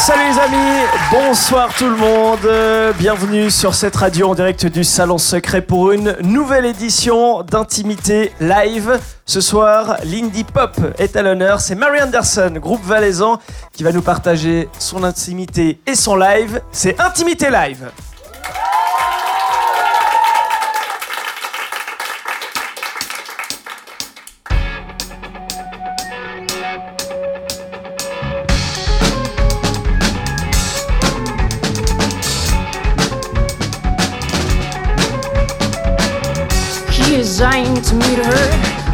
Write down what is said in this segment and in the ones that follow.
Salut les amis, bonsoir tout le monde, bienvenue sur cette radio en direct du Salon Secret pour une nouvelle édition d'Intimité Live. Ce soir, l'indie pop est à l'honneur, c'est Mary Anderson, groupe valaisan, qui va nous partager son intimité et son live. C'est Intimité Live. To meet her.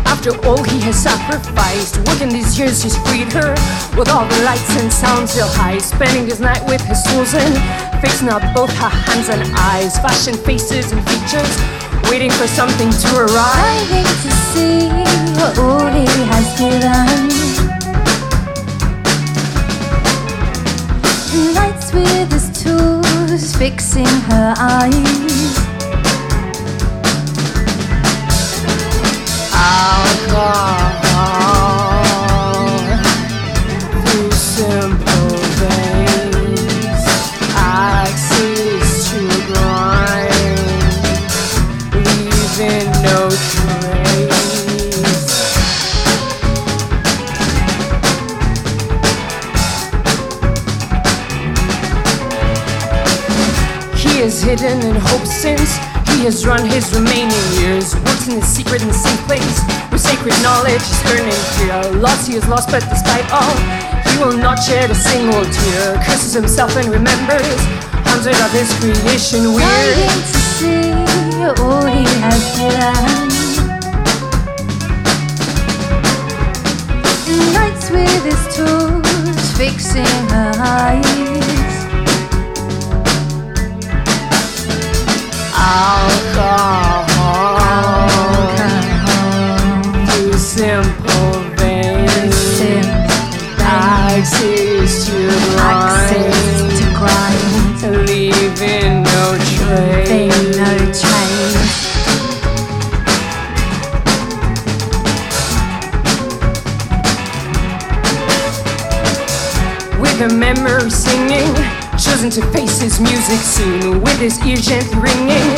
After all he has sacrificed, working these years he's freed her. With all the lights and sounds he'll hide, spending his night with his Susan, fixing up both her hands and eyes, fashion faces and features, waiting for something to arrive. I hate to see what all he has given. Lights with his tools, fixing her eyes. Is hidden in hope since he has run his remaining years. Works in his secret in the same place where sacred knowledge is earning fear. Lost he is lost, but despite all, he will not shed a single tear. Curses himself and remembers hundred of his creation weird. hate to see all he has given. Lights with his tools, fixing her eyes. Alcohol simple veins. To Leaving no trace. With a memory singing, chosen to face his music soon. With his ear gently ringing,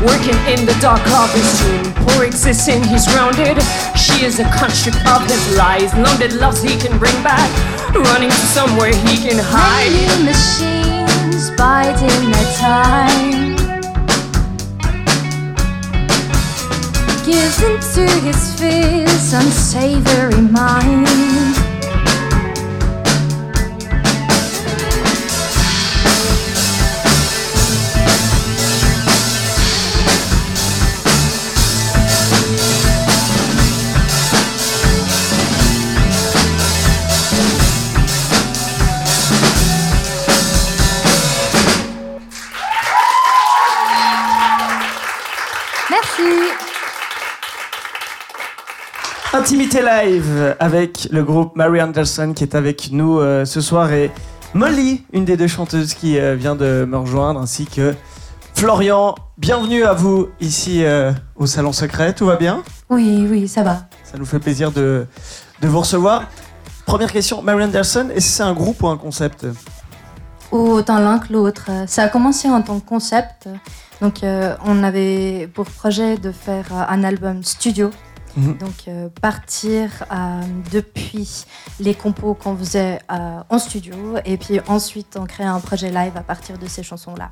working in the dark of his tomb. Poor existing, he's grounded. She is a construct of his lies. Loaded loves he can bring back, running to somewhere he can hide. Many machines biding their time. Gives into his fears unsavory mind. Intimité Live avec le groupe Mary Anderson qui est avec nous euh, ce soir et Molly, une des deux chanteuses qui euh, vient de me rejoindre, ainsi que Florian. Bienvenue à vous ici euh, au Salon Secret, tout va bien? Oui, oui, ça va. Ça nous fait plaisir de, de vous recevoir. Première question, Mary Anderson, est-ce que c'est un groupe ou un concept? Autant l'un que l'autre. Ça a commencé en tant que concept. Donc, euh, on avait pour projet de faire un album studio. Mhm. Donc, euh, partir euh, depuis les compos qu'on faisait euh, en studio. Et puis ensuite, on crée un projet live à partir de ces chansons-là.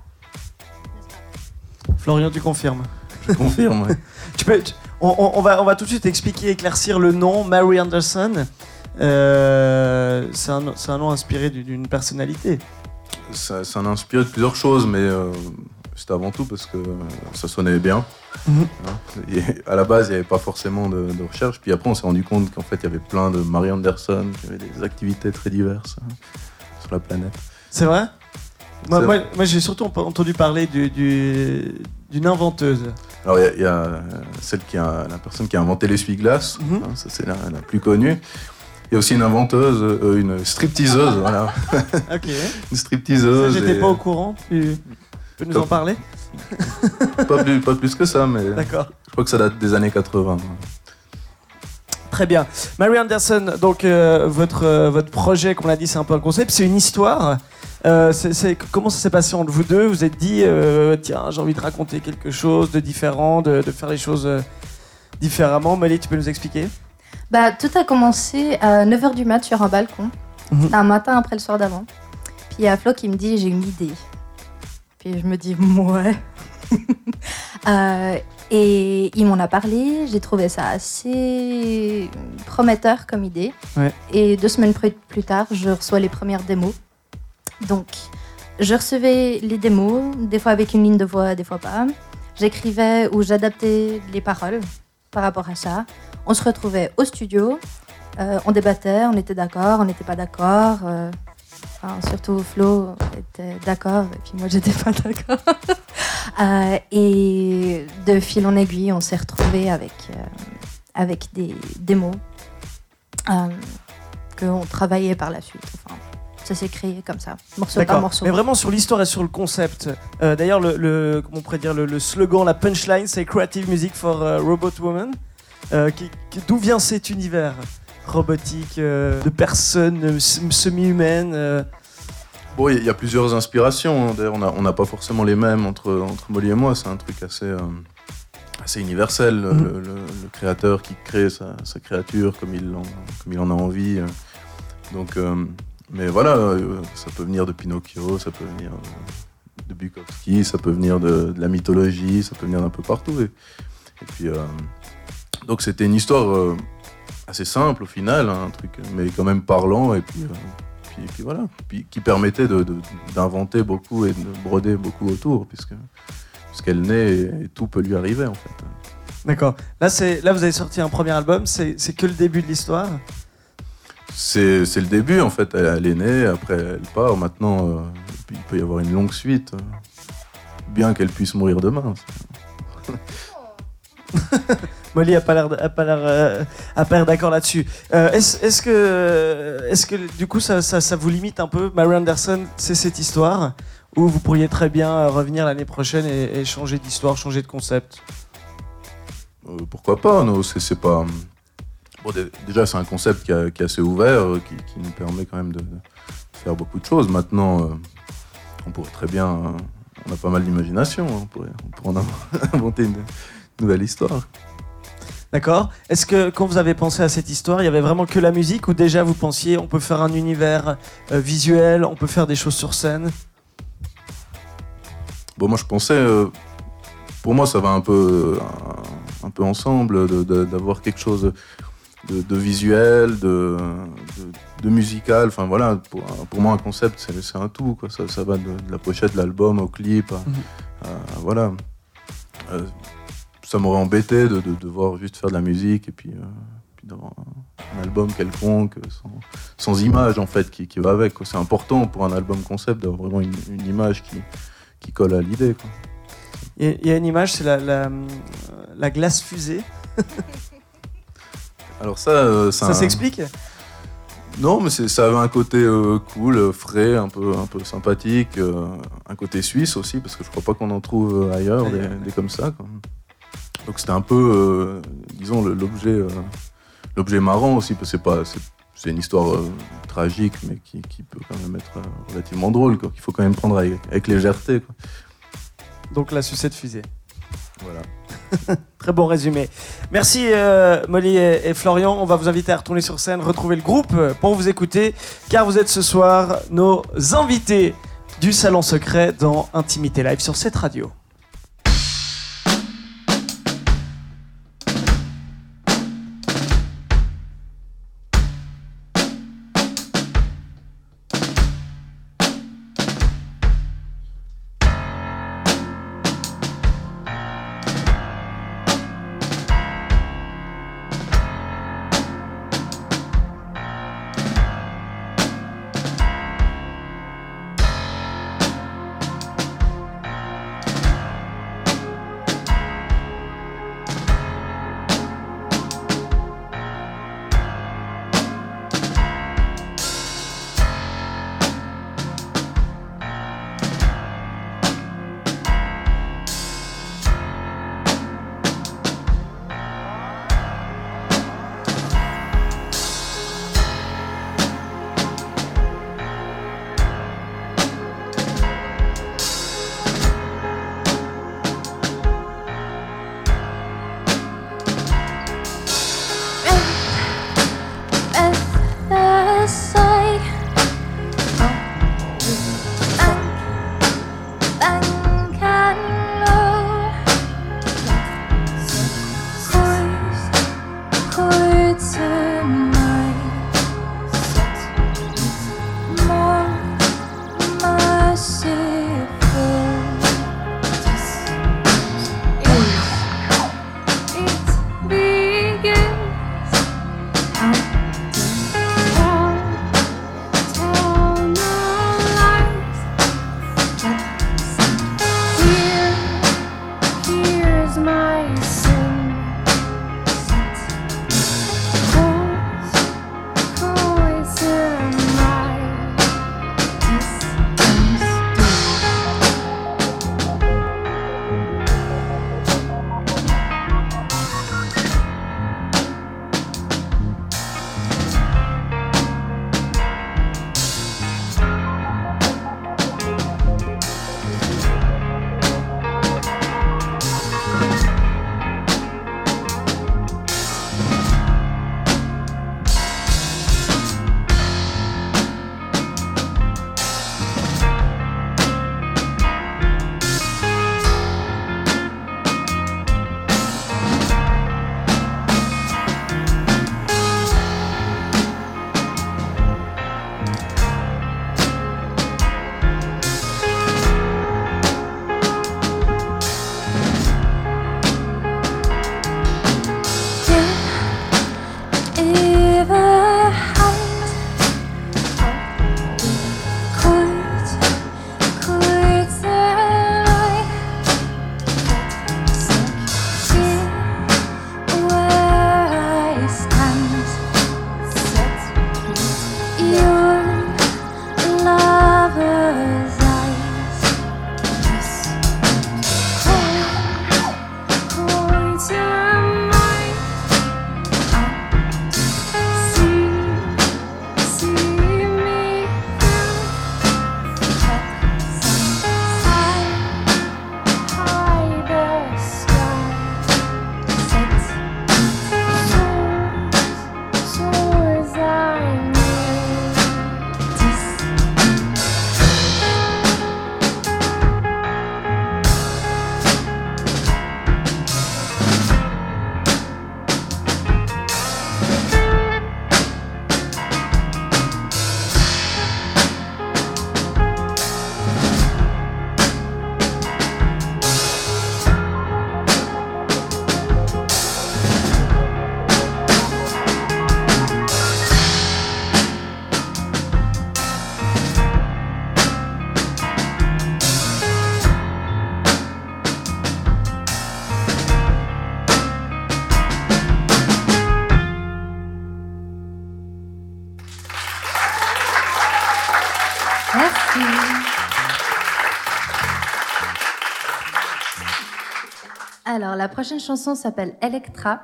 Florian, tu confirmes? Confirme, ouais. Tu peux, tu- on, on- on va, on va tout de suite expliquer, éclaircir le nom, Mary Anderson. Euh, c'est un, nom inspiré d'une- personnalité. Ça, ça en inspiré de plusieurs choses, mais avant tout parce que ça sonnait bien. Et à la base, il n'y avait pas forcément de, de recherche. Puis après, on s'est rendu compte qu'en fait, il y avait plein de Mary Anderson, qui avaient des activités très diverses hein, sur la planète. C'est vrai? Moi, C'est moi- moi, j'ai surtout ent- entendu parler du- du- d'une inventeuse. Alors, il y a- il y, a celle qui a, la personne qui a inventé l'essuie-glace, Mhm. hein, ça c'est la, la plus connue. Il y a aussi une inventeuse, euh, une stripteaseuse, voilà. Ok. Une stripteaseuse. J'étais et- pas au courant. Peux nous en parler pas, plus, pas plus que ça, mais D'accord. je crois que ça date des années 80. Très bien. Mary Anderson, donc euh, votre, euh, votre projet, comme on l'a dit, c'est un peu un concept, c'est une histoire. Euh, c'est- c'est- comment ça s'est passé entre vous deux? Vous vous êtes dit, euh, tiens, j'ai envie de raconter quelque chose de différent, de, de faire les choses euh, différemment. Molly, tu peux nous expliquer? Bah, tout a commencé à 9h du mat sur un balcon. Mhm. C'était un matin après le soir d'avant. Puis il y a Flo qui me dit j'ai une idée. Puis je me dis ouais. Euh, et il m'en a parlé, j'ai trouvé ça assez prometteur comme idée. Ouais. Et deux semaines plus, plus tard, je reçois les premières démos. Donc, je recevais les démos, des fois avec une ligne de voix, des fois pas. J'écrivais ou j'adaptais les paroles par rapport à ça. On se retrouvait au studio, euh, on débattait, on était d'accord, on n'était pas d'accord. euh, enfin, surtout Flo était d'accord et puis moi j'étais pas d'accord. Euh, et de fil en aiguille, on s'est retrouvés avec, euh, avec des démos euh, qu'on travaillait par la suite. Enfin, ça s'est créé comme ça, morceau par morceau. Mais vraiment sur l'histoire et sur le concept. Euh, D'ailleurs, le, le- comment on pourrait dire, le, le slogan, la punchline, c'est Creative Music for Robot Woman. D'où vient cet univers? Robotique, euh, de personnes euh, sem- semi-humaines euh, Bon, il y, a- il y a plusieurs inspirations. hein. D'ailleurs, on n'a pas forcément les mêmes entre, entre Molly et moi. C'est un truc assez, euh, assez universel. Le, Mhm. le- le créateur qui crée sa, sa créature comme il, en, comme il en a envie. Donc, euh, mais voilà, euh, ça peut venir de Pinocchio, ça peut venir de Bukowski, ça peut venir de, de la mythologie, ça peut venir d'un peu partout. Et, et puis, donc, c'était une histoire assez simple au final, hein, un truc, mais quand même parlant. Et puis. euh, puis, puis voilà, puis qui permettait de- de- d'inventer beaucoup et de broder beaucoup autour, puisque puisqu'elle naît et, et tout peut lui arriver en fait. D'accord. Là, là, vous avez sorti un premier album. C'est que le début de l'histoire? C'est le début en fait, elle, elle est née, après elle part, maintenant euh, il peut y avoir une longue suite, euh, bien qu'elle puisse mourir demain. Molly a pas l'air, a pas l'air, euh, a pas l'air d'accord là-dessus. Euh, est-ce, que, est-ce que du coup ça, ça, vous limite un peu, Mary Anderson, c'est cette histoire, ou vous pourriez très bien euh, revenir l'année prochaine et, changer d'histoire, changer de concept? Pourquoi pas non, c'est, pas... Bon, dé- déjà c'est un concept qui, a- est assez ouvert, qui, nous permet quand même de, faire beaucoup de choses. Maintenant, on pourrait très bien... on a pas mal d'imagination, hein, on pourrait, en inventer une nouvelle histoire. D'accord. Est-ce que quand vous avez pensé à cette histoire, il y avait vraiment que la musique, ou déjà vous pensiez on peut faire un univers euh, visuel, on peut faire des choses sur scène? Bon, moi je pensais, euh, pour moi ça va un peu, un, un peu ensemble, d'avoir quelque chose de, de visuel, de, de, de musical. Enfin voilà, pour, pour moi un concept c'est un tout, quoi. Ça, ça va de, la pochette de l'album au clip, à- Mhm. à- voilà. Euh, ça m'aurait embêté de, de devoir juste faire de la musique et puis, euh, puis d'avoir un, un album quelconque sans, sans image en fait qui, qui va avec. C'est important pour un album concept d'avoir vraiment une, une image qui, qui colle à l'idée. Il y, a- une image, c'est la, la, la glace fusée. Alors ça, euh, Ça s'explique? Non, mais c'est- ça avait un côté euh, cool, frais, un peu, un peu sympathique, euh, un côté suisse aussi, parce que je crois pas qu'on en trouve ailleurs, des, comme ça. quoi. Donc c'était un peu, euh, disons, l'objet, euh, l'objet marrant aussi, parce que c'est pas, c'est, une histoire euh, tragique, mais qui, qui peut quand même être relativement drôle, quoi, qu'il faut quand même prendre avec, avec légèreté. Quoi. Donc la sucette fusée. Voilà. Très bon résumé. Merci euh, Molly et, et Florian. On va vous inviter à retourner sur scène, retrouver le groupe pour vous écouter, car vous êtes ce soir nos invités du Salon Secret dans Intimité Live sur cette radio. Alors, la prochaine chanson s'appelle Electra.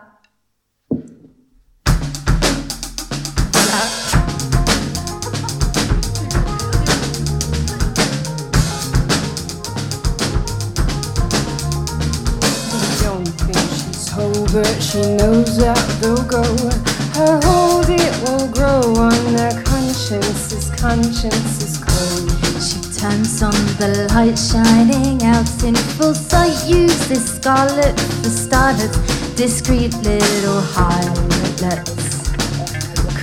but she knows that they'll go. Her hold it will grow on their consciences, consciences cold. Turns on the light shining out in full sight. Use this scarlet for starters, discreet little harlots.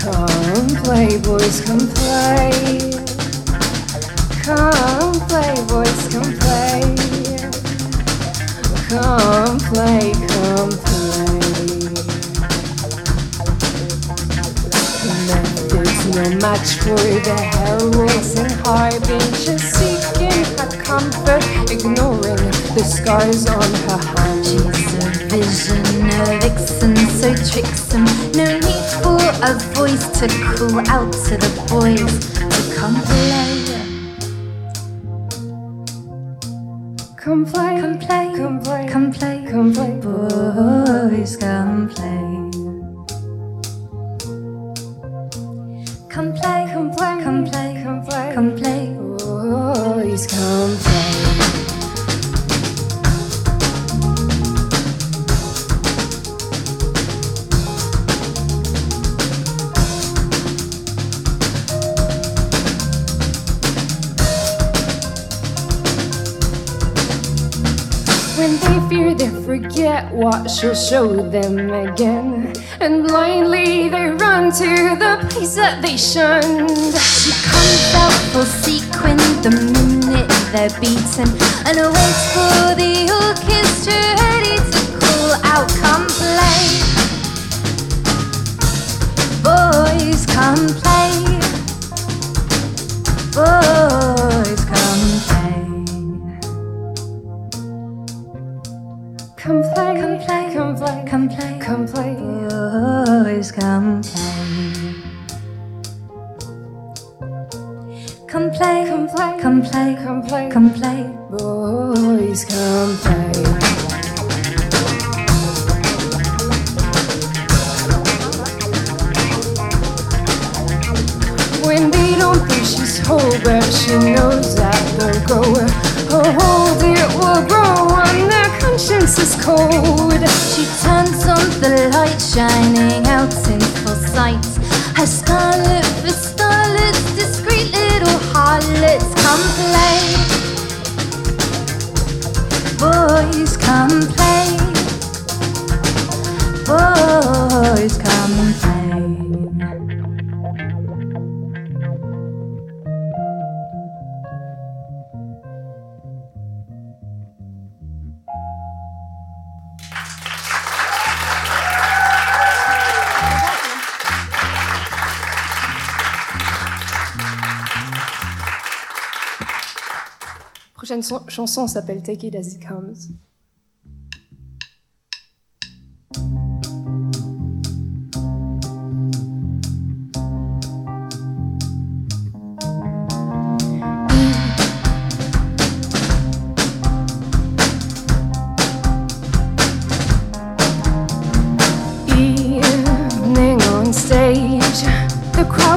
Come play, boys, come play. Come play, boys, come play. Come play, come play. No match for the hell-raising harbingers seeking her comfort, ignoring the scars on her hands. She's a vision, a vixen, so tricksome. No need for a voice to call out to the boys to come play. Come play, Come play, come play, come play, come play, boys, come play. Come play, come play, come play. Forget what she'll show them again. And blindly they run to the place that they shunned. She comes out for sequin the minute they're beaten and waits for the orchestra ready to call out, come play. Boys, come play. Boys, Come play, come play, come play, come play. boys, come play. When they don't think she's whole, but she knows that they'll go. Her hold it will grow on their conscience is cold. She turns on the light shining out in full sight. Her scarlet for starlets, discreet little harlots, come play. Boys, come play. Prochaine son- chanson s'appelle Take It As It Comes.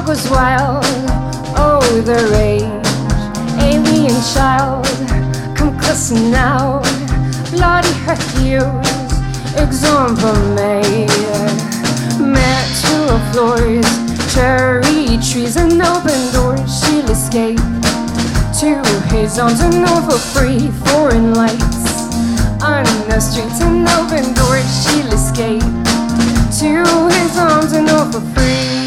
Goes wild. Oh, the now. Bloody Hercules, example made. Met two floors, cherry trees and open doors. She'll escape to his arms and over free foreign lights. On the streets and open doors, she'll escape to his arms and over free.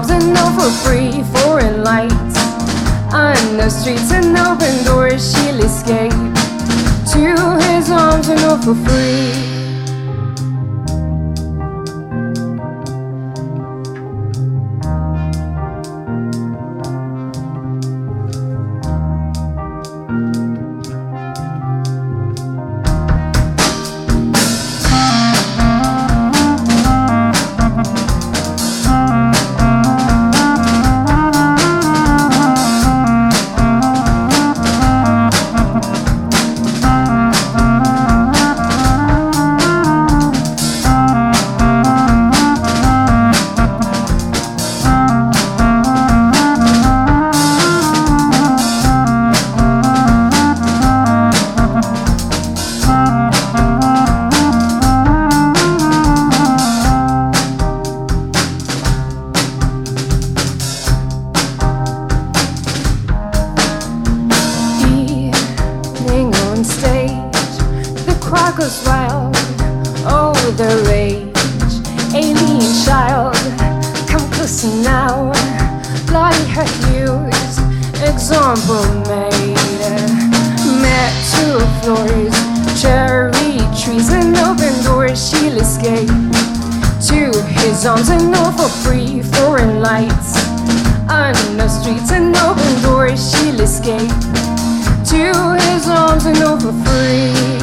Arms and all for free. Foreign lights on the streets and open doors. She'll escape to his arms and all for free. Open doors. She'll escape to his arms and all for free. Foreign lights on the streets and open doors. She'll escape to his arms and all for free.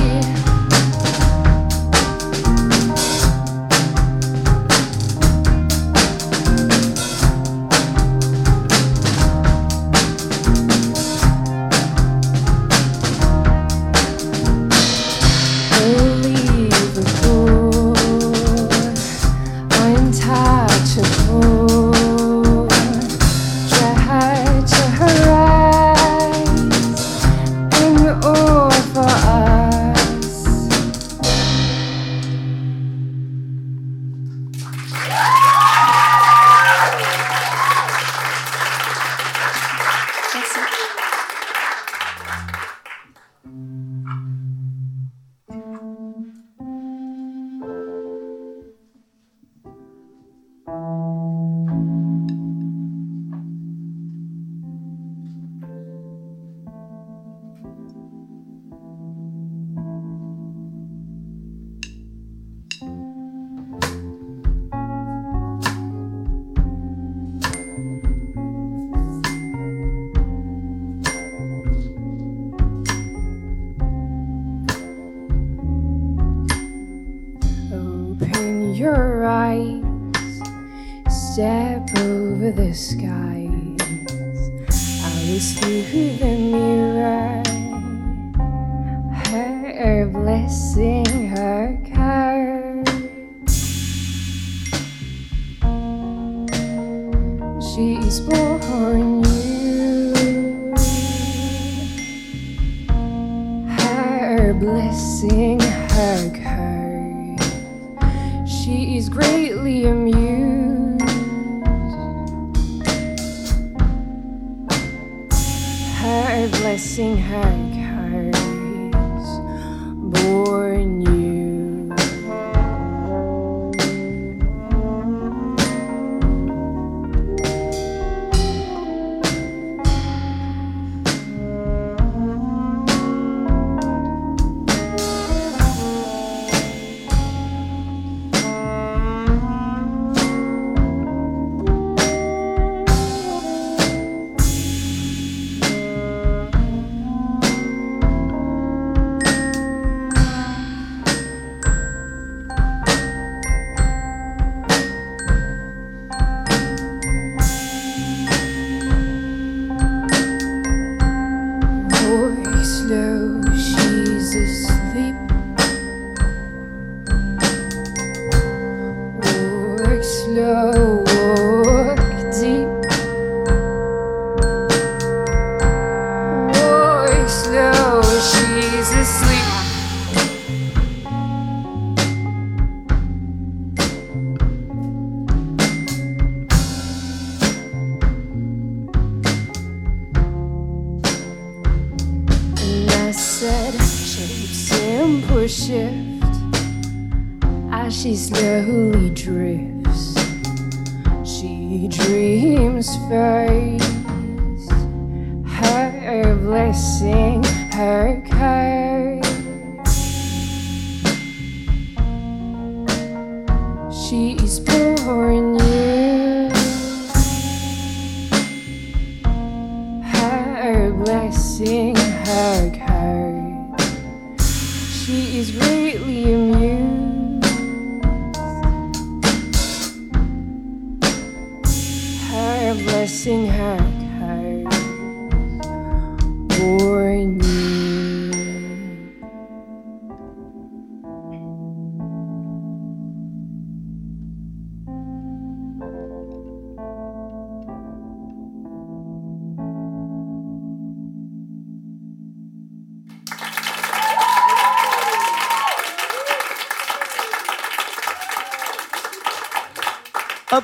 She is born you. Her blessing,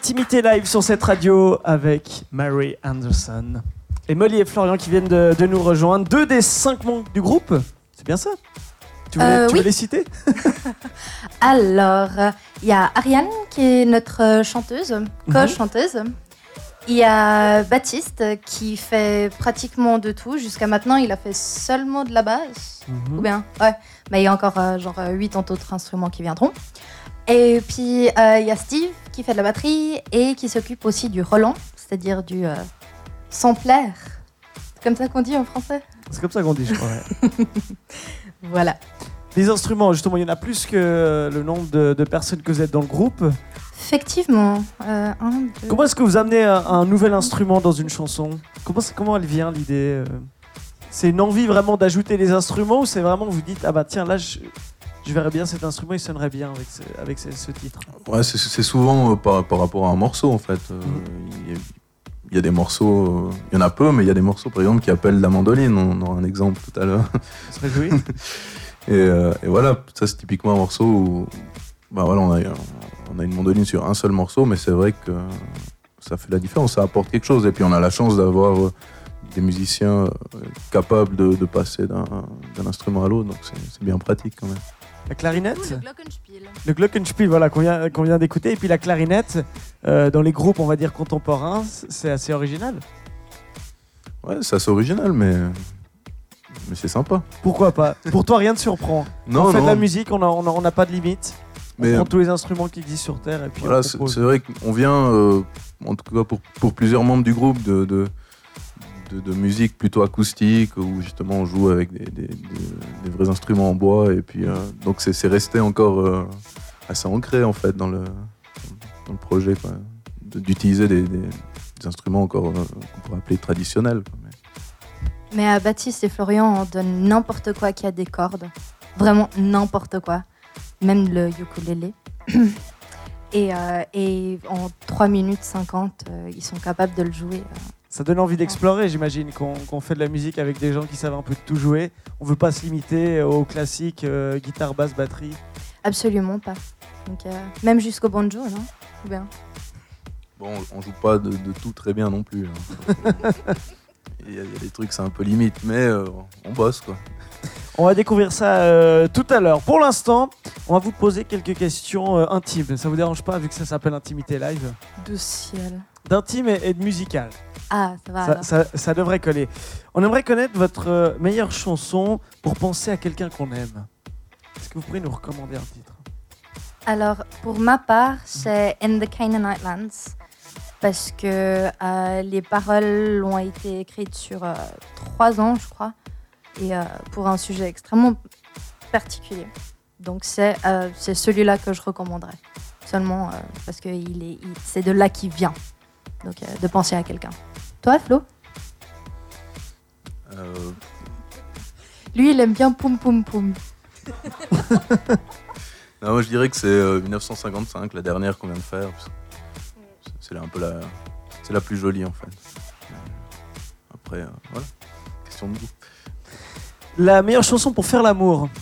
Intimité live sur cette radio avec Mary Anderson. Et Molly et Florian qui viennent de, de nous rejoindre. Deux des cinq membres du groupe. C'est bien ça? Tu veux, Euh, tu oui. veux les citer? Alors, euh, il y a Ariane qui est notre euh, chanteuse, Mhm. co-chanteuse. Il y a Baptiste euh, qui fait pratiquement de tout. Jusqu'à maintenant, il a fait seulement de la basse. Mhm. Ou bien, ouais. Mais il y a encore euh, genre euh, huit autres instruments qui viendront. Et puis, euh, il y a Steve qui fait de la batterie et qui s'occupe aussi du Roland, c'est-à-dire du euh, sampler. C'est comme ça qu'on dit en français? C'est comme ça qu'on dit, je crois. ouais. Voilà. Les instruments, justement, il y en a plus que le nombre de, de personnes que vous êtes dans le groupe. Effectivement. euh, un, deux, Comment est-ce que vous amenez un, un nouvel instrument dans une chanson? Comment, comment elle vient l'idée euh? C'est une envie vraiment d'ajouter les instruments ou c'est vraiment vous dites ah bah tiens là je, je verrais bien cet instrument il sonnerait bien avec ce, avec ce, ce titre. Ouais, c'est- souvent euh, par, par rapport à un morceau en fait. Euh, Il y, a- il y a des morceaux, euh, il y en a peu, mais il y a des morceaux par exemple qui appellent la mandoline. On aura un exemple tout à l'heure. On se réjouit Et, euh, et voilà, ça c'est typiquement un morceau où bah voilà, on, a, on a une mandoline sur un seul morceau, mais c'est vrai que ça fait la différence, ça apporte quelque chose. Et puis on a la chance d'avoir des musiciens capables de, de passer d'un instrument à l'autre, donc c'est bien pratique quand même. La clarinette le glockenspiel. Le glockenspiel, voilà, qu'on vient, qu'on vient d'écouter. Et puis la clarinette, euh, dans les groupes, on va dire contemporains, c'est assez original. Ouais, c'est assez original, mais, mais c'est sympa. Pourquoi pas? Pour toi, rien ne surprend. Non, on fait de la musique, on n'a on a- on pas de limite. mais on prend tous les instruments qui existent sur Terre et puis Voilà, on c'est vrai qu'on vient, euh, en tout cas pour, pour plusieurs membres du groupe, de, de, de- musique plutôt acoustique, où justement on joue avec des, vrais instruments en bois. Et puis, euh, donc c'est resté encore euh, assez ancré en fait dans le, dans le projet, d'utiliser des, instruments encore euh, qu'on pourrait appeler traditionnels. Mais- à Baptiste et Florian, on donne n'importe quoi qui a des cordes. Vraiment n'importe quoi. Même le ukulélé. et, en 3 minutes 50, euh, ils sont capables de le jouer. Ça donne envie d'explorer, j'imagine, qu'on fait de la musique avec des gens qui savent un peu de tout jouer. On veut pas se limiter aux classiques euh, guitare, basse, batterie. Absolument pas. Donc, euh, même jusqu'au banjo, non? Ou bien? Bon, on joue pas de, de tout très bien non plus. hein. Il y, a il y a des trucs, c'est un peu limite, mais euh, on bosse quoi. On va découvrir ça euh, tout à l'heure. Pour l'instant, on va vous poser quelques questions euh, intimes. Ça vous dérange pas, vu que ça s'appelle Intimité Live? De ciel. D'intime et, et de musical. Ah, ça va Ça, alors. ça- ça devrait coller. On aimerait connaître votre euh, meilleure chanson pour penser à quelqu'un qu'on aime. Est-ce que vous pourriez nous recommander un titre? Alors, pour ma part, c'est In the Canaanite Lands. Parce que euh, les paroles ont été écrites sur euh, trois ans, je crois. Et euh, pour un sujet extrêmement particulier. Donc, c'est c'est celui-là que je recommanderais. Seulement parce que il est- il- c'est de là qu'il vient. Donc, euh, de penser à quelqu'un. Toi, Flo Euh, Lui, il aime bien Poum Poum Poum. non, moi je dirais que c'est euh, 1955, la dernière qu'on vient de faire. C'est un peu la, c'est la plus jolie en fait. Euh, Après, euh, voilà, question de goût. La meilleure chanson pour faire l'amour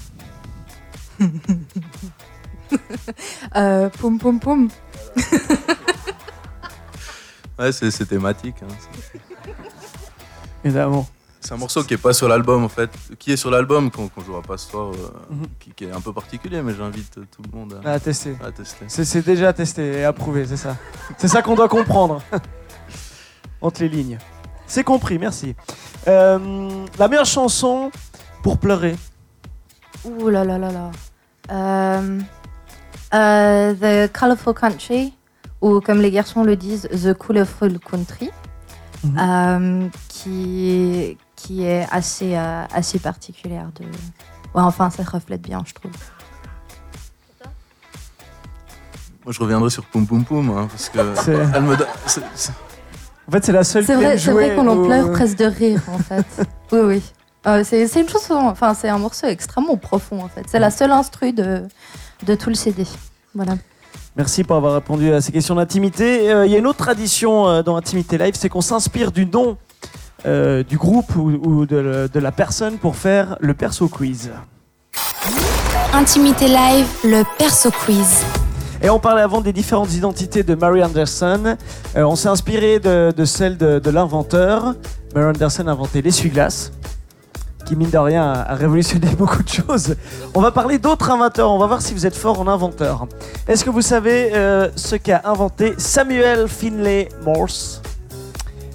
Euh, poum Poum Poum. Ouais, c'est c'est thématique. hein, c'est- Évidemment. C'est un morceau qui est pas sur l'album en fait, qui est sur l'album qu'on qu'on jouera pas ce soir, euh, Mhm. qui, qui est un peu particulier, mais j'invite tout le monde à, À tester. à tester. C'est c'est déjà testé et approuvé, c'est ça. C'est ça qu'on doit comprendre. Entre les lignes. C'est compris, merci. Euh, la meilleure chanson pour pleurer. Ouh là là là là. Euh, the Colorful Country, ou comme les garçons le disent, The Colorful Country, Mhm. euh, qui, qui est assez, euh, assez particulière. De... Ouais, enfin, ça reflète bien, je trouve. Moi je reviendrai sur Poum Poum Poum, hein, parce que elle me c'est- En fait, c'est la seule C'est vrai, c'est qu'on en au- pleure presque de rire, en fait. oui, oui. Euh, c'est une chanson, enfin, c'est un morceau extrêmement profond, en fait. C'est la seule instru de, de tout le CD. Voilà. Merci pour avoir répondu à ces questions d'intimité. Euh, Il y a une autre tradition euh, dans Intimité Live, c'est qu'on s'inspire du nom euh, du groupe ou, ou de, la personne pour faire le perso quiz. Intimité live, le perso quiz. Et on parlait avant des différentes identités de Mary Anderson. On s'est inspiré de, de celle de, de l'inventeur. Mary Anderson a inventé l'essuie-glace, qui mine de rien a, révolutionné beaucoup de choses. On va parler d'autres inventeurs. On va voir si vous êtes fort en inventeur. Est-ce que vous savez euh, ce qu'a inventé Samuel Finlay Morse?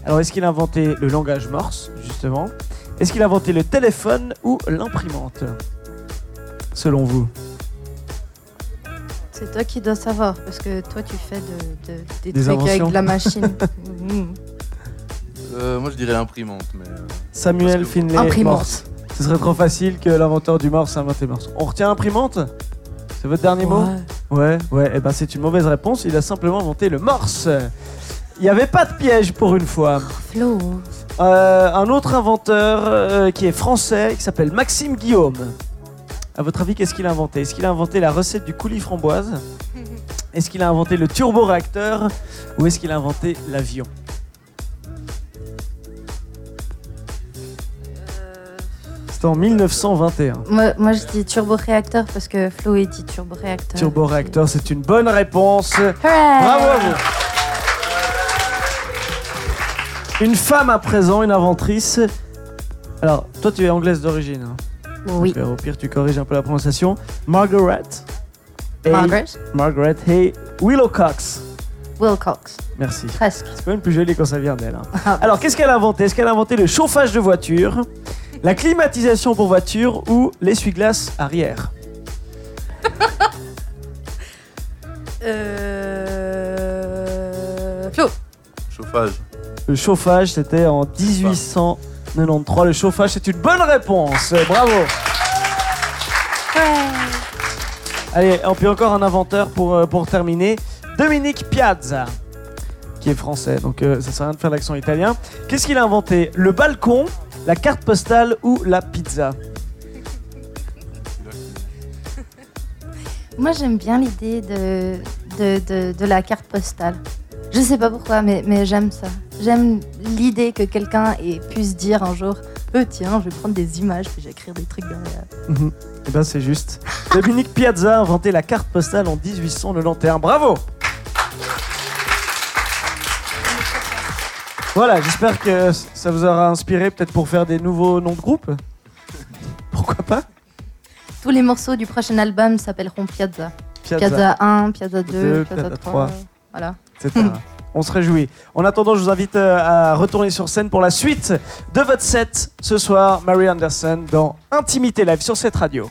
Alors, est-ce qu'il a inventé le langage Morse, justement? Est-ce qu'il a inventé le téléphone ou l'imprimante? Selon vous C'est toi qui dois savoir, parce que toi, tu fais de, de- des, Des trucs avec de la machine. Euh, moi je dirais l'imprimante, mais. euh, Samuel Parce que- Finlay Imprimante. Morse. Ce serait trop facile que l'inventeur du Morse ait inventé Morse. On retient imprimante? C'est votre dernier mot? Ouais, ouais, et ben c'est une mauvaise réponse. Il a simplement inventé le Morse. Il n'y avait pas de piège pour une fois. Flo. Euh, un autre inventeur euh, qui est français, qui s'appelle Maxime Guillaume. À votre avis, qu'est-ce qu'il a inventé? Est-ce qu'il a inventé la recette du coulis framboise? Est-ce qu'il a inventé le turboréacteur? Ou est-ce qu'il a inventé l'avion? En 1921. Moi, moi, je dis turboréacteur parce que Flo, il dit turboréacteur. Turboréacteur, c'est une bonne réponse. Hooray Bravo à vous. Une femme à présent, une inventrice. Alors, toi, tu es anglaise d'origine. hein. Oui. Euh, au pire, tu corriges un peu la prononciation. Margaret. Margaret? Margaret Hay Willowcox. Wilcox. Merci. Presque. C'est quand même plus joli quand ça vient d'elle. hein. Ah, Alors, qu'est-ce qu'elle a inventé? Est-ce qu'elle a inventé le chauffage de voiture, la climatisation pour voiture ou l'essuie-glace arrière Euh... Flo. Chauffage. Le chauffage, c'était en 1893. Le chauffage, c'est une bonne réponse. Bravo. Allez, on peut encore un inventeur pour, euh, pour terminer. Dominique Piazza, qui est français, donc euh, ça sert à rien de faire l'accent italien. Qu'est-ce qu'il a inventé? Le balcon, la carte postale ou la pizza Moi, j'aime bien l'idée de, de, de, de la carte postale. Je sais pas pourquoi, mais, mais j'aime ça. J'aime l'idée que quelqu'un ait pu se dire un jour Euh, tiens, je vais prendre des images puis j'écrire des trucs derrière. Eh ben c'est juste. Dominique Piazza a inventé la carte postale en 1891. Bravo Voilà, j'espère que ça vous aura inspiré peut-être pour faire des nouveaux noms de groupe. Pourquoi pas Tous les morceaux du prochain album s'appelleront Piazza. Piazza 1, Piazza 2, Deux, Piazza Piazza 3. Voilà. etc. On se réjouit. En attendant, je vous invite euh, à retourner sur scène pour la suite de votre set ce soir, Mary Anderson dans Intimité Live sur cette radio.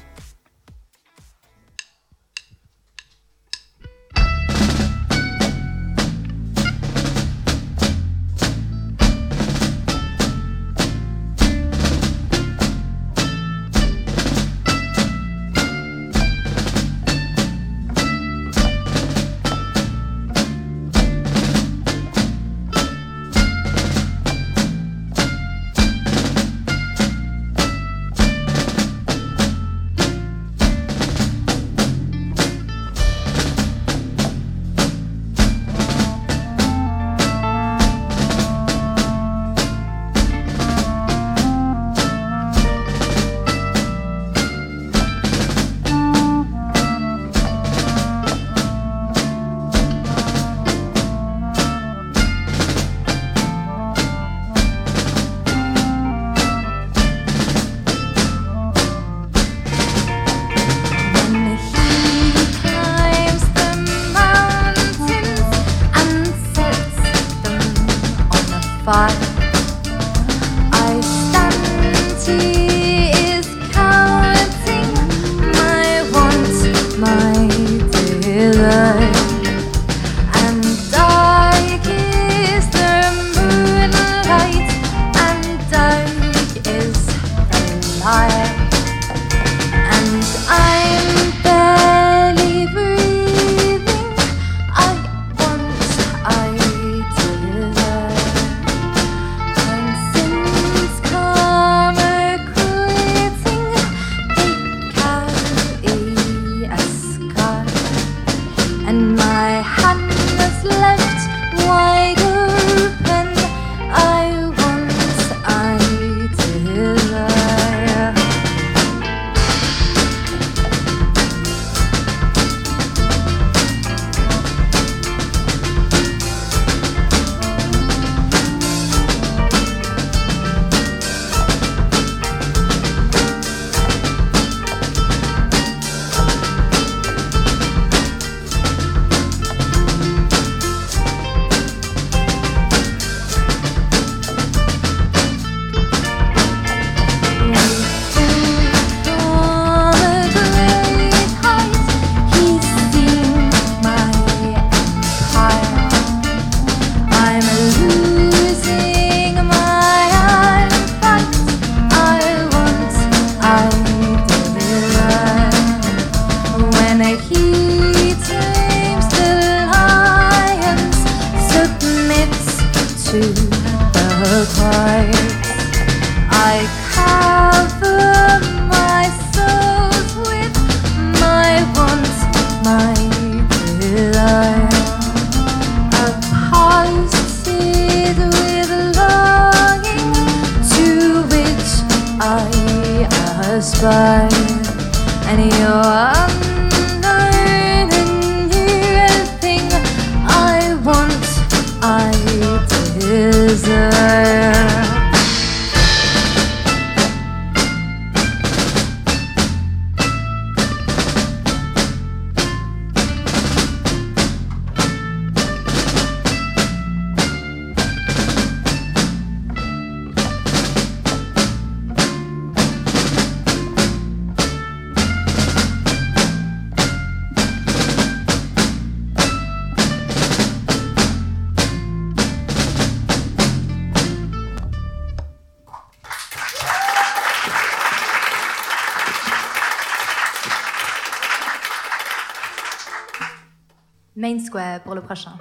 Pour le prochain.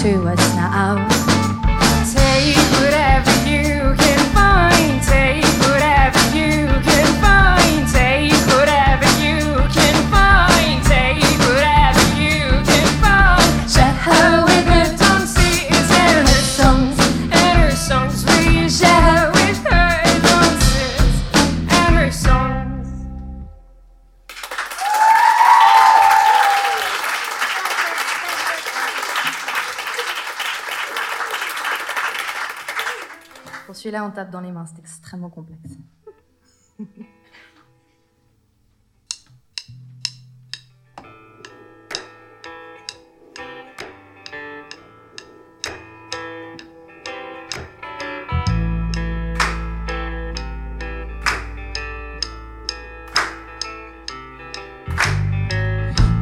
To On tape dans les mains, c'est extrêmement complexe.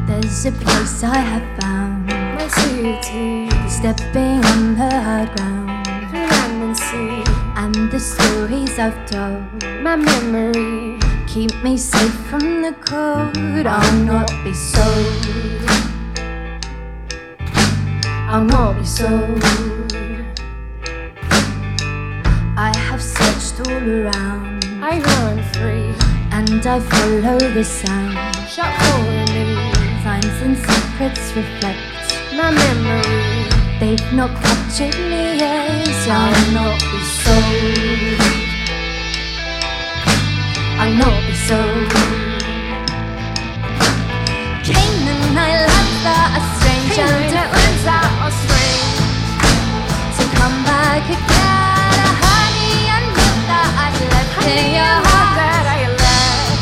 There's a place I have found, My city, stepping on the hard ground. The stories I've told my memory. keep me safe from the cold. I'll not be sold. I'll not be sold. I have searched all around I run free, and I follow the sound. shot for me, Signs and secrets reflect. my memory. They've not captured me yet. I'll not be sold. I'll not be sold. Canaan, I a stranger a. So come back again, honey. I know left left,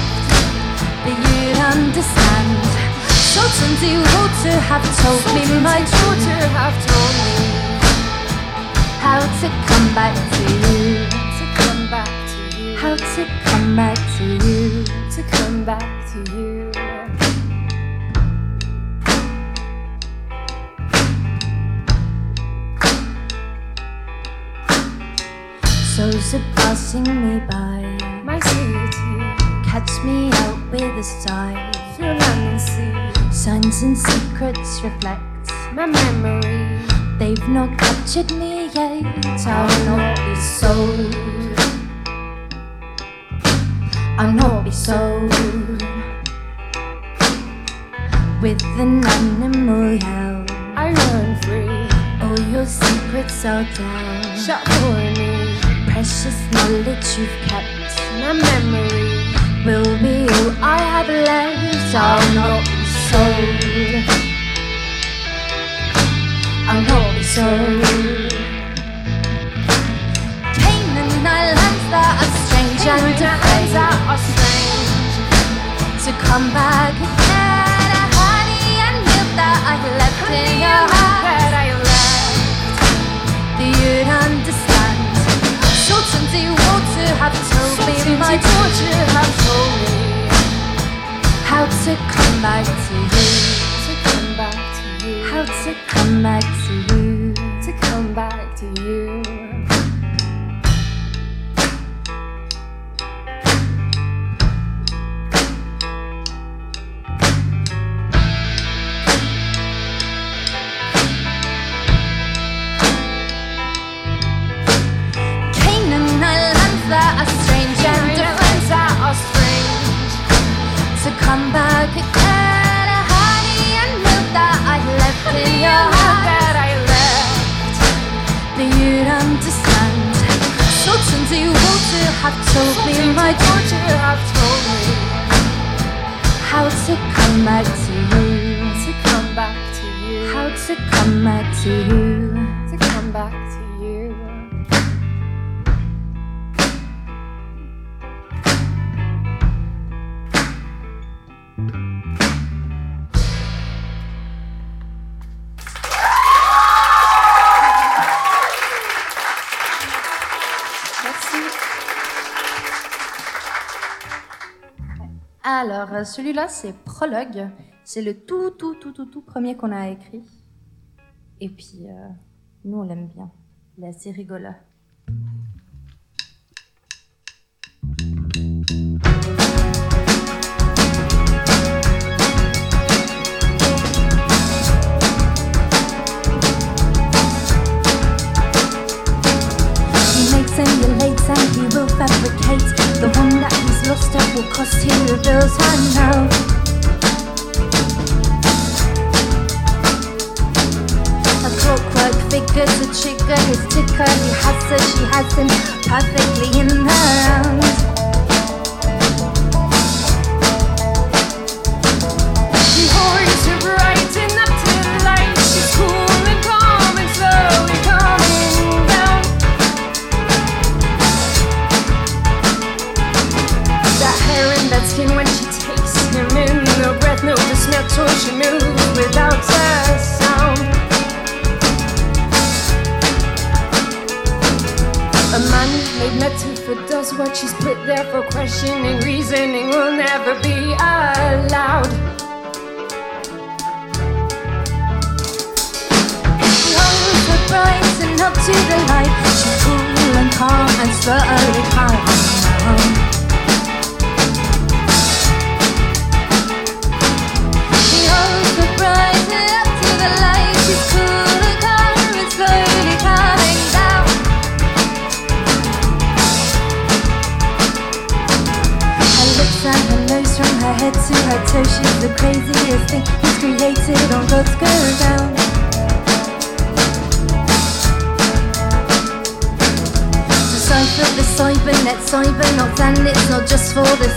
you understand. So turn water have told me my daughter have told me how to come back to you. to come back to you. How to come back to you. to come back to you. Souls are passing me by. My city, Catch me out with a sigh. through and sea, Signs and secrets reflect. my memory. They've not captured me yet. I'll not be sold. I'll not be sold. With an animal yell. I run free, All your secrets are down. shut for me. Precious knowledge you've kept My memory, will be all I have left. I'll not sold. I'll not be sold. Canaan islands that are strange and hands afraid are strange. to come back again. A honey and milk that I left in your heart. I left. Do you understand? Salt and the water have told me my daughter have told me how to come back to you. to come back to you. How to come back to you. to come back to you. Celui-là, c'est Prologue. C'est le tout, tout, tout, tout, tout premier qu'on a écrit. Et puis, euh, nous, on l'aime bien. Il est assez rigolo. Lost at will cost he reveals her now. A clockwork figure's a trigger, his ticker, he has her, she has him perfectly in her hands.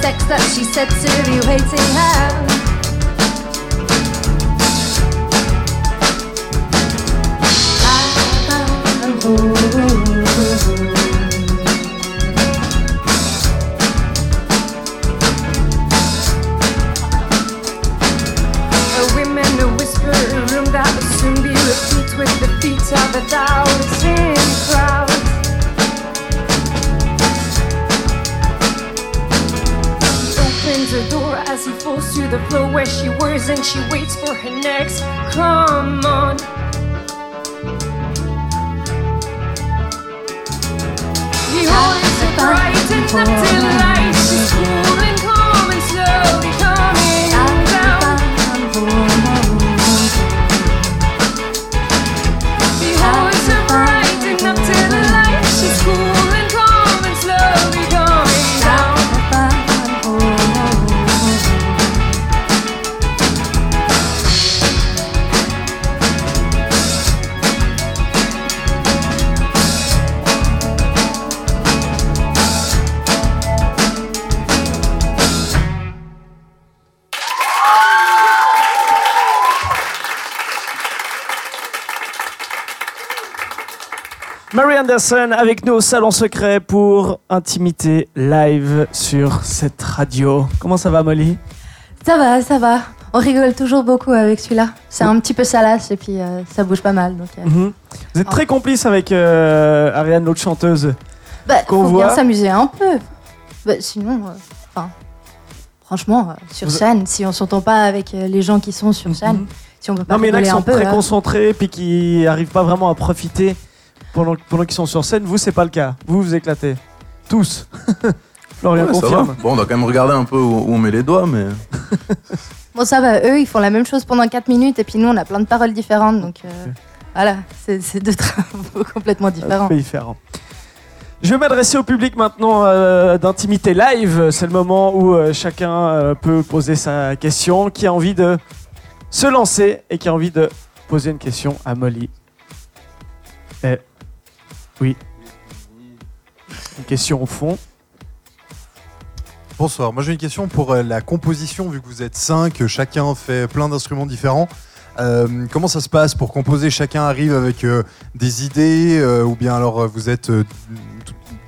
Sex that she said to be waiting out. for. Anderson avec nous au Salon Secret pour Intimité Live sur cette radio. Comment ça va, Molly? Ça va, ça va. On rigole toujours beaucoup avec celui-là. C'est un petit peu salace et puis euh, ça bouge pas mal. Donc, euh, Mhm. Vous êtes très complice avec euh, Ariane, l'autre chanteuse. bah, qu'on faut voit. bien s'amuser un peu. Bah, sinon, enfin, franchement, sur scène, si on s'entend pas avec les gens qui sont sur scène, Mhm. si on peut pas Non, mais il y en a qui sont peu, très euh, concentrés puis qui arrivent pas vraiment à profiter pendant, pendant qu'ils sont sur scène. Vous, c'est pas le cas. Vous, vous éclatez. Tous. Florian Ouais, ça confirme. va. Bon, on doit quand même regarder un peu où, où on met les doigts, mais Bon, ça va, eux, ils font la même chose pendant 4 minutes et puis nous, on a plein de paroles différentes. Donc euh, voilà, c'est deux travaux complètement différents. Différent. Je vais m'adresser au public maintenant euh, d'intimité live. C'est le moment où euh, chacun euh, peut poser sa question. Qui a envie de se lancer et qui a envie de poser une question à Molly Oui. Une question au fond. Bonsoir, moi j'ai une question pour euh, la composition, vu que vous êtes cinq, euh, chacun fait plein d'instruments différents. Euh, comment ça se passe pour composer? Chacun arrive avec euh, des idées, euh, ou bien alors vous êtes euh,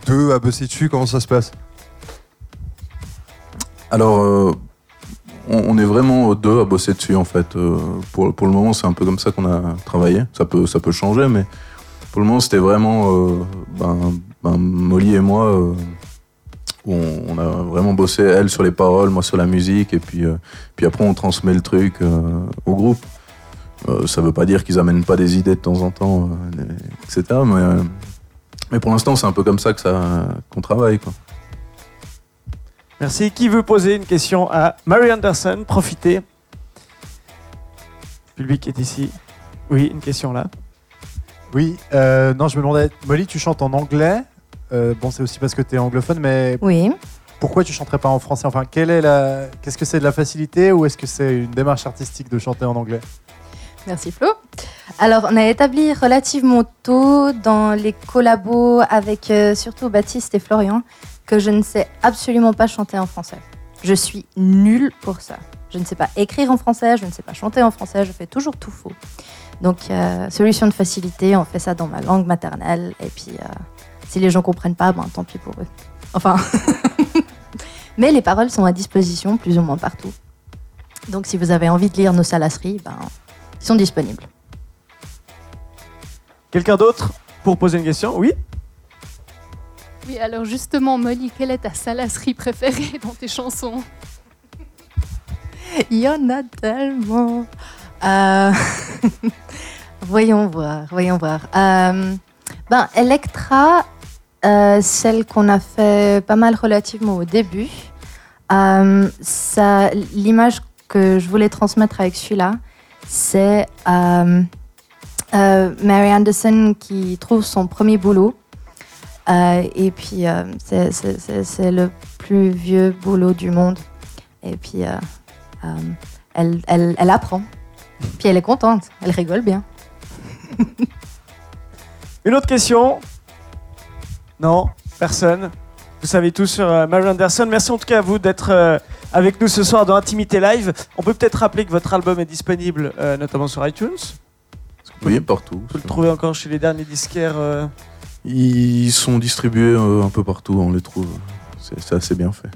deux à bosser dessus? Comment ça se passe? Alors euh, on, on est vraiment deux à bosser dessus en fait. Euh, pour, pour le moment, c'est un peu comme ça qu'on a travaillé. Ça peut, ça peut changer, mais pour le moment, c'était vraiment euh, ben, ben, Molly et moi. euh, où on, a vraiment bossé elle sur les paroles, moi sur la musique, et puis, euh, puis après on transmet le truc au groupe. Ça veut pas dire qu'ils amènent pas des idées de temps en temps, etc. Mais, mais pour l'instant, c'est un peu comme ça ça qu'on travaille. Merci. Qui veut poser une question à Mary Anderson? Profitez. Le public est ici. Oui, une question là. Oui, euh, non, je me demandais, Molly, tu chantes en anglais. Euh, bon, c'est aussi parce que tu es anglophone, mais Oui. pourquoi tu chanterais pas en français? Enfin, quelle est la... qu'est-ce que c'est de la facilité ou est-ce que c'est une démarche artistique de chanter en anglais? Merci Flo. Alors, on a établi relativement tôt dans les collabos avec euh, surtout Baptiste et Florian que je ne sais absolument pas chanter en français. Je suis nulle pour ça. Je ne sais pas écrire en français, je ne sais pas chanter en français, je fais toujours tout faux. Donc, euh, solution de facilité, on fait ça dans ma langue maternelle et puis euh, si les gens comprennent pas, ben tant pis pour eux. Enfin. Mais les paroles sont à disposition plus ou moins partout. Donc, si vous avez envie de lire nos salasseries, ben, ils sont disponibles. Quelqu'un d'autre pour poser une question? Oui? Oui, alors justement, Molly, quelle est ta salasserie préférée dans tes chansons? Il y en a tellement. Euh, voyons voir, voyons voir. Euh, ben, Electra, euh, celle qu'on a fait pas mal relativement au début, ça, l'image que je voulais transmettre avec celui-là, c'est Mary Anderson qui trouve son premier boulot. Et puis, c'est- le plus vieux boulot du monde. Et puis, elle, elle, elle apprend. Puis elle est contente, elle rigole bien. Une autre question Non Personne Vous savez tout sur euh, Mary Anderson. Merci en tout cas à vous d'être euh, avec nous ce soir dans Intimité Live. On peut peut-être rappeler que votre album est disponible euh, notamment sur iTunes. Oui, partout. Peut le trouver encore chez les derniers disquaires. euh. Ils sont distribués un peu partout, on les trouve. C'est c'est assez bien fait.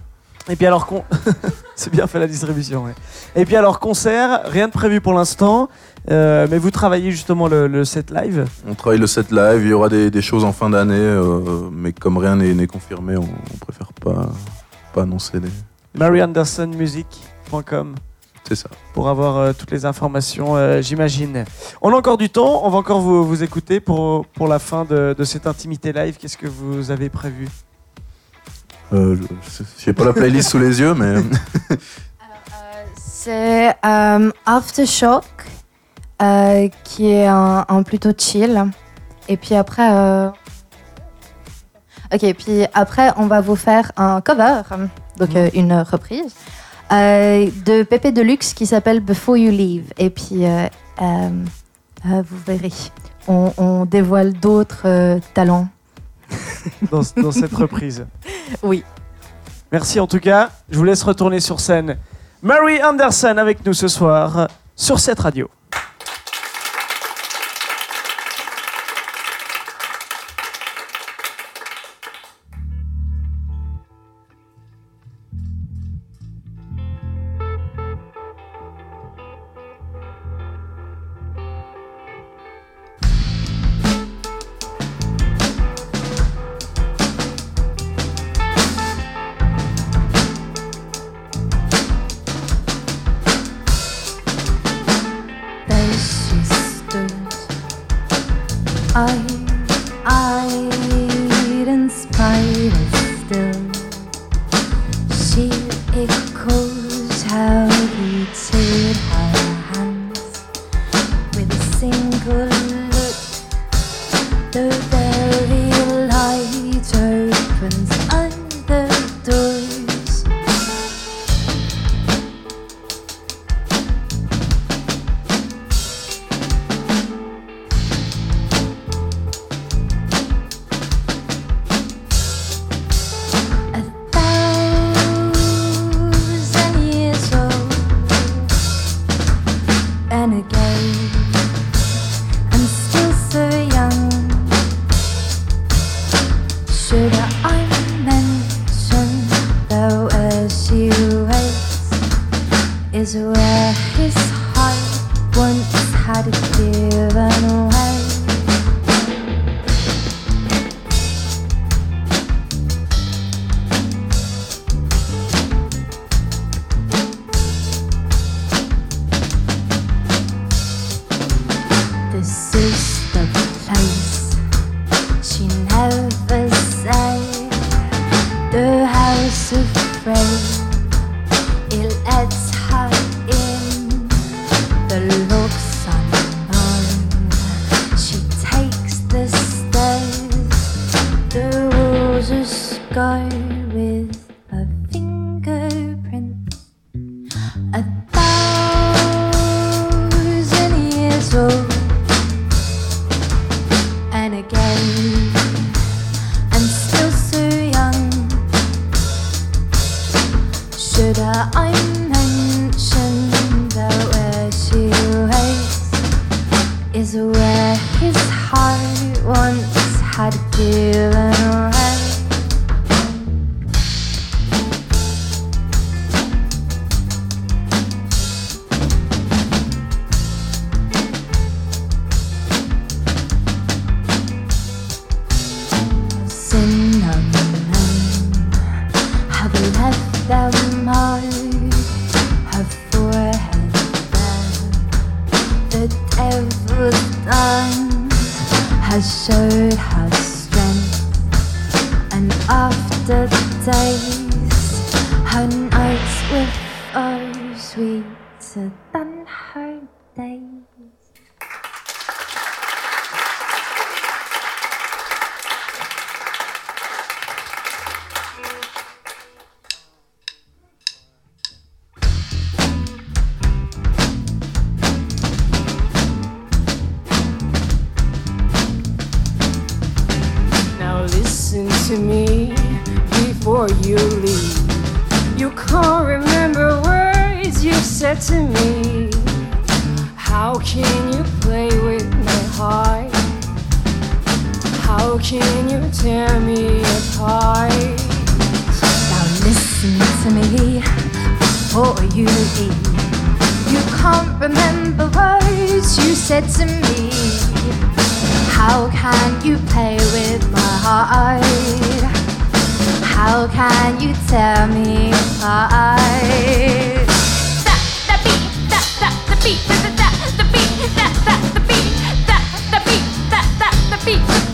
Et puis alors, con... c'est bien fait la distribution. ouais. Et puis alors, concert, rien de prévu pour l'instant, euh, mais vous travaillez justement le, le set live. On travaille le set live, il y aura des, des choses en fin d'année, euh, mais comme rien n'est confirmé, on, on préfère pas, pas annoncer les. MaryAndersonMusic.com C'est ça. pour avoir euh, toutes les informations, euh, j'imagine. On a encore du temps, on va encore vous, vous écouter pour, pour la fin de, de cette intimité live. Qu'est-ce que vous avez prévu? Euh, je j'ai pas la playlist sous les yeux, mais C'est euh, Aftershock, euh, qui est un, un plutôt chill. Et puis après. euh, Ok, puis après, on va vous faire un cover, donc euh, une reprise, euh, de Pépé Deluxe qui s'appelle Before You Leave. Et puis, euh, euh, euh, vous verrez, on, on dévoile d'autres euh, talents. dans, dans cette reprise Oui. Merci en tout cas. Je vous laisse retourner sur scène. Mary Anderson avec nous ce soir sur cette radio. is afraid. How can you play with my heart? How can you tear me apart? Now listen to me before you leave. You can't remember words you said to me. How can you play with my heart? How can you tear me apart? feet.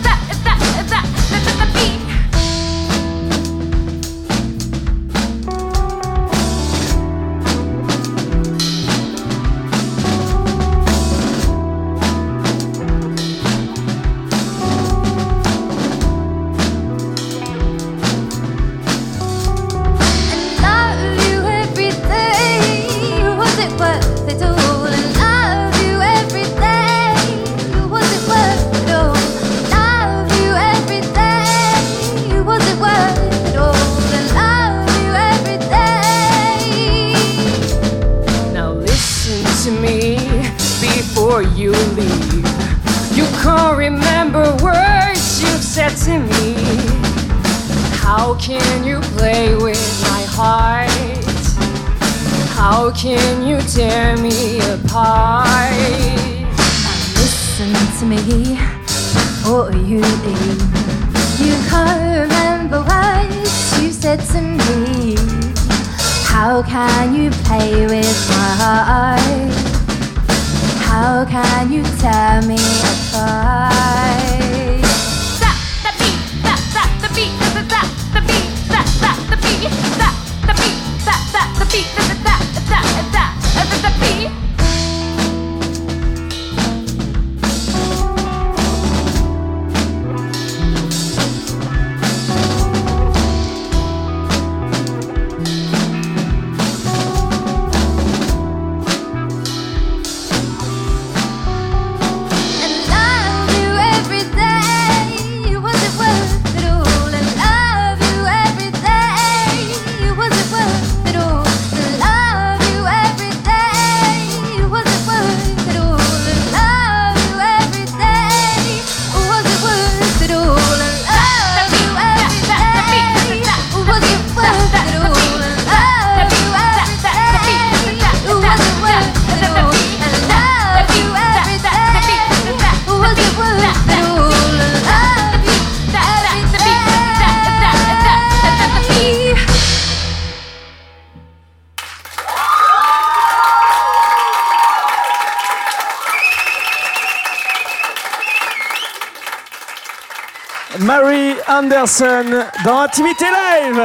Dans Intimité Live.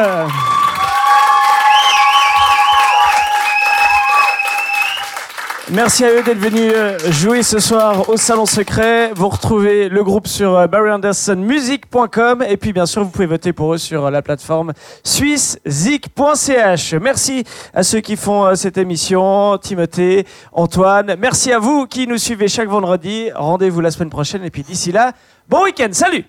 Merci à eux d'être venus euh, jouer ce soir au Salon Secret. Vous retrouvez le groupe sur euh, barryandersonmusic.com et puis bien sûr vous pouvez voter pour eux sur euh, la plateforme suissezik.ch. Merci à ceux qui font cette émission, Timothée, Antoine. Merci à vous qui nous suivez chaque vendredi. Rendez-vous la semaine prochaine et puis d'ici là, bon week-end. Salut